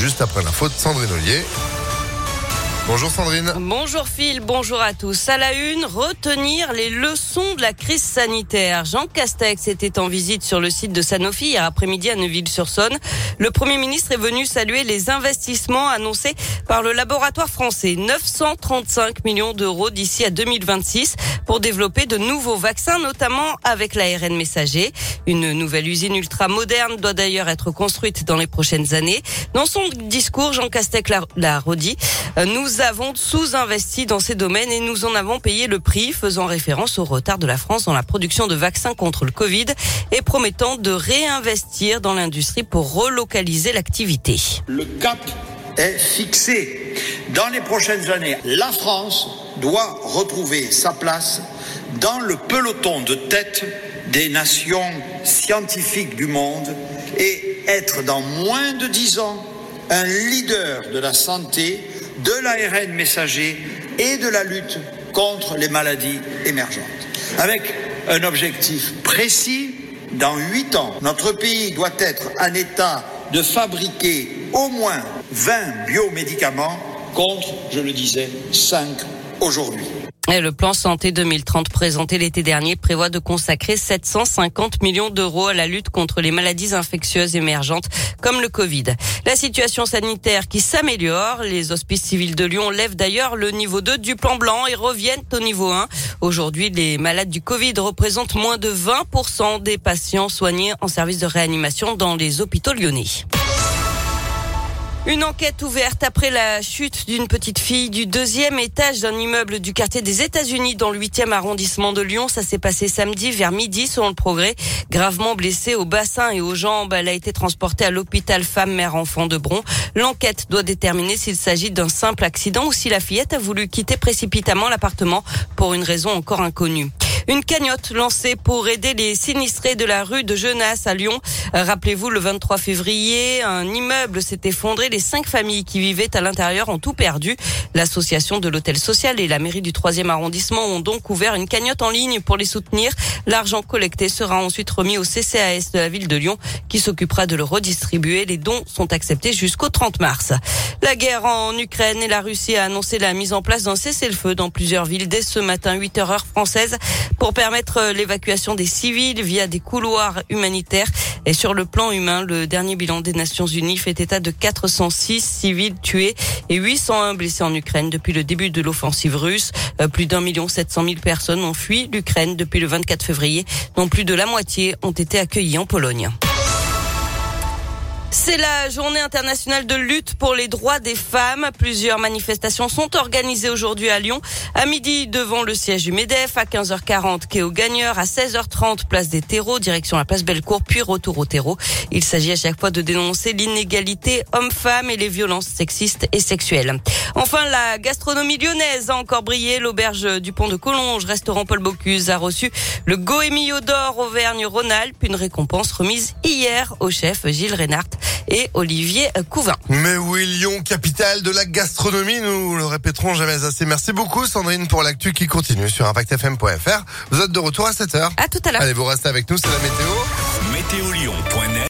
juste après l'info de Sandrine Ollier. Bonjour Sandrine. Bonjour Phil, bonjour à tous. À la une, retenir les leçons de la crise sanitaire. Jean Castex était en visite sur le site de Sanofi hier après-midi à Neuville-sur-Saône. Le Premier ministre est venu saluer les investissements annoncés par le laboratoire français. 935 millions d'euros d'ici à 2026 pour développer de nouveaux vaccins, notamment avec l'ARN messager. Une nouvelle usine ultra moderne doit d'ailleurs être construite dans les prochaines années. Dans son discours, Jean Castex l'a redit. Nous nous avons sous-investi dans ces domaines et nous en avons payé le prix, faisant référence au retard de la France dans la production de vaccins contre le Covid et promettant de réinvestir dans l'industrie pour relocaliser l'activité. Le cap est fixé. Dans les prochaines années, la France doit retrouver sa place dans le peloton de tête des nations scientifiques du monde et être dans moins de dix ans un leader de la santé de l'ARN messager et de la lutte contre les maladies émergentes. Avec un objectif précis, dans huit ans, notre pays doit être en état de fabriquer au moins 20 biomédicaments contre, je le disais, 5 aujourd'hui. Le plan santé 2030 présenté l'été dernier prévoit de consacrer 750 millions d'euros à la lutte contre les maladies infectieuses émergentes comme le Covid. La situation sanitaire qui s'améliore, les hospices civils de Lyon lèvent d'ailleurs le niveau 2 du plan blanc et reviennent au niveau 1. Aujourd'hui, les malades du Covid représentent moins de 20% des patients soignés en service de réanimation dans les hôpitaux lyonnais. Une enquête ouverte après la chute d'une petite fille du deuxième étage d'un immeuble du quartier des États-Unis dans le 8e arrondissement de Lyon. Ça s'est passé samedi vers midi selon le progrès. Gravement blessée au bassin et aux jambes, elle a été transportée à l'hôpital femme-mère-enfant de Bron. L'enquête doit déterminer s'il s'agit d'un simple accident ou si la fillette a voulu quitter précipitamment l'appartement pour une raison encore inconnue. Une cagnotte lancée pour aider les sinistrés de la rue de Genasse à Lyon. Euh, rappelez-vous, le 23 février, un immeuble s'est effondré. Les cinq familles qui vivaient à l'intérieur ont tout perdu. L'association de l'hôtel social et la mairie du 3e arrondissement ont donc ouvert une cagnotte en ligne pour les soutenir. L'argent collecté sera ensuite remis au CCAS de la ville de Lyon qui s'occupera de le redistribuer. Les dons sont acceptés jusqu'au 30 mars. La guerre en Ukraine et la Russie a annoncé la mise en place d'un cessez-le-feu dans plusieurs villes dès ce matin 8 heures française pour permettre euh, l'évacuation des civils via des couloirs humanitaires. Et sur le plan humain, le dernier bilan des Nations Unies fait état de 406 civils tués et 801 blessés en Ukraine depuis le début de l'offensive russe. Euh, plus d'un million sept cent mille personnes ont fui l'Ukraine depuis le 24 février, dont plus de la moitié ont été accueillies en Pologne. C'est la journée internationale de lutte pour les droits des femmes. Plusieurs manifestations sont organisées aujourd'hui à Lyon. À midi, devant le siège du MEDEF, à 15h40, quai au Gagneur, à 16h30, place des terreaux, direction la place Bellecour, puis retour au terreau. Il s'agit à chaque fois de dénoncer l'inégalité homme-femme et les violences sexistes et sexuelles. Enfin, la gastronomie lyonnaise a encore brillé. L'auberge du pont de Collonges, restaurant Paul Bocuse, a reçu le Goemio d'or Auvergne-Rhône-Alpes, une récompense remise hier au chef Gilles Reynard et Olivier Couvin. Mais oui, Lyon, capitale de la gastronomie, nous le répéterons jamais assez. Merci beaucoup Sandrine pour l'actu qui continue sur impactfm.fr. Vous êtes de retour à 7h. À tout à l'heure. Allez, vous restez avec nous, c'est la météo. Météolion.net